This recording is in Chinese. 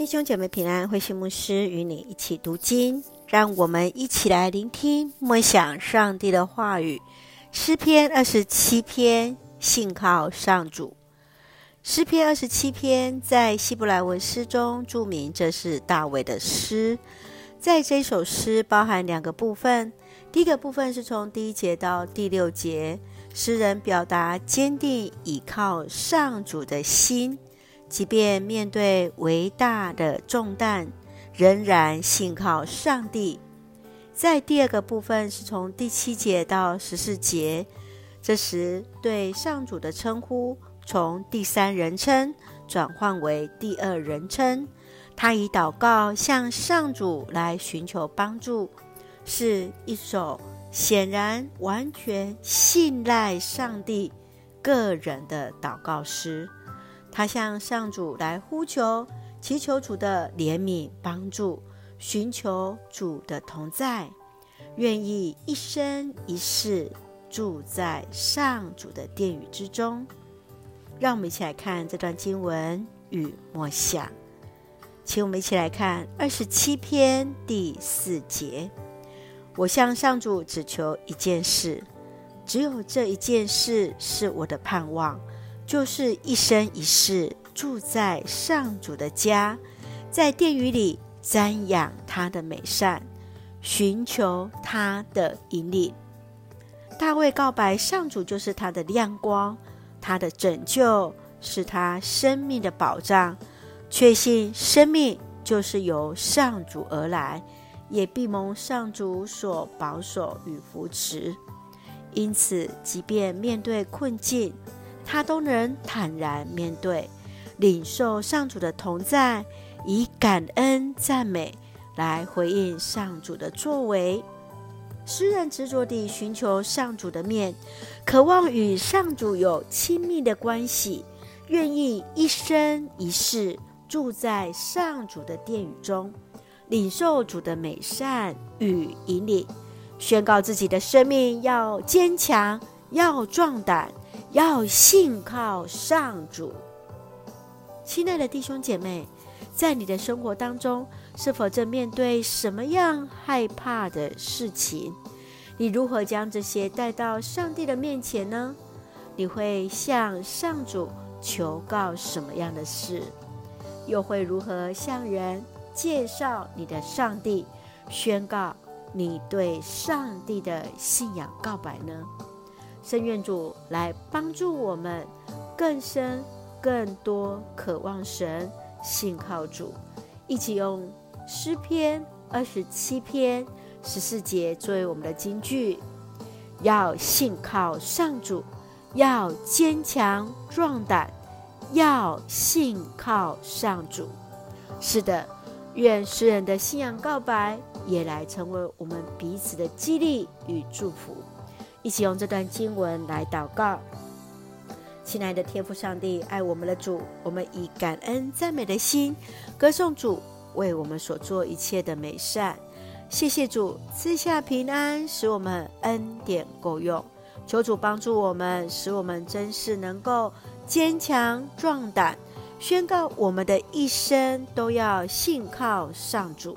弟兄姐妹平安，慧馨牧师与你一起读经，让我们一起来聆听默想上帝的话语。诗篇二十七篇，信靠上主。诗篇二十七篇在希伯来文诗中注明，这是大卫的诗。在这首诗包含两个部分，第一个部分是从第一节到第六节，诗人表达坚定倚靠上主的心。即便面对伟大的重担，仍然信靠上帝。在第二个部分是从第七节到十四节，这时对上主的称呼从第三人称转换为第二人称。他以祷告向上主来寻求帮助，是一首显然完全信赖上帝个人的祷告诗。他向上主来呼求，祈求主的怜悯帮助，寻求主的同在，愿意一生一世住在上主的殿宇之中。让我们一起来看这段经文与默想，请我们一起来看二十七篇第四节。我向上主只求一件事，只有这一件事是我的盼望。就是一生一世住在上主的家，在殿宇里瞻仰他的美善，寻求他的引领。大卫告白上主就是他的亮光，他的拯救是他生命的保障，确信生命就是由上主而来，也必蒙上主所保守与扶持。因此，即便面对困境，他都能坦然面对，领受上主的同在，以感恩赞美来回应上主的作为。诗人执着地寻求上主的面，渴望与上主有亲密的关系，愿意一生一世住在上主的殿宇中，领受主的美善与引领，宣告自己的生命要坚强，要壮胆。要信靠上主，亲爱的弟兄姐妹，在你的生活当中，是否正面对什么样害怕的事情？你如何将这些带到上帝的面前呢？你会向上主求告什么样的事？又会如何向人介绍你的上帝，宣告你对上帝的信仰告白呢？圣愿主来帮助我们更深、更多渴望神、信靠主，一起用诗篇二十七篇十四节作为我们的金句：要信靠上主，要坚强壮胆，要信靠上主。是的，愿诗人的信仰告白也来成为我们彼此的激励与祝福。一起用这段经文来祷告，亲爱的天父上帝，爱我们的主，我们以感恩赞美的心歌颂主为我们所做一切的美善。谢谢主赐下平安，使我们恩典够用。求主帮助我们，使我们真是能够坚强壮胆，宣告我们的一生都要信靠上主。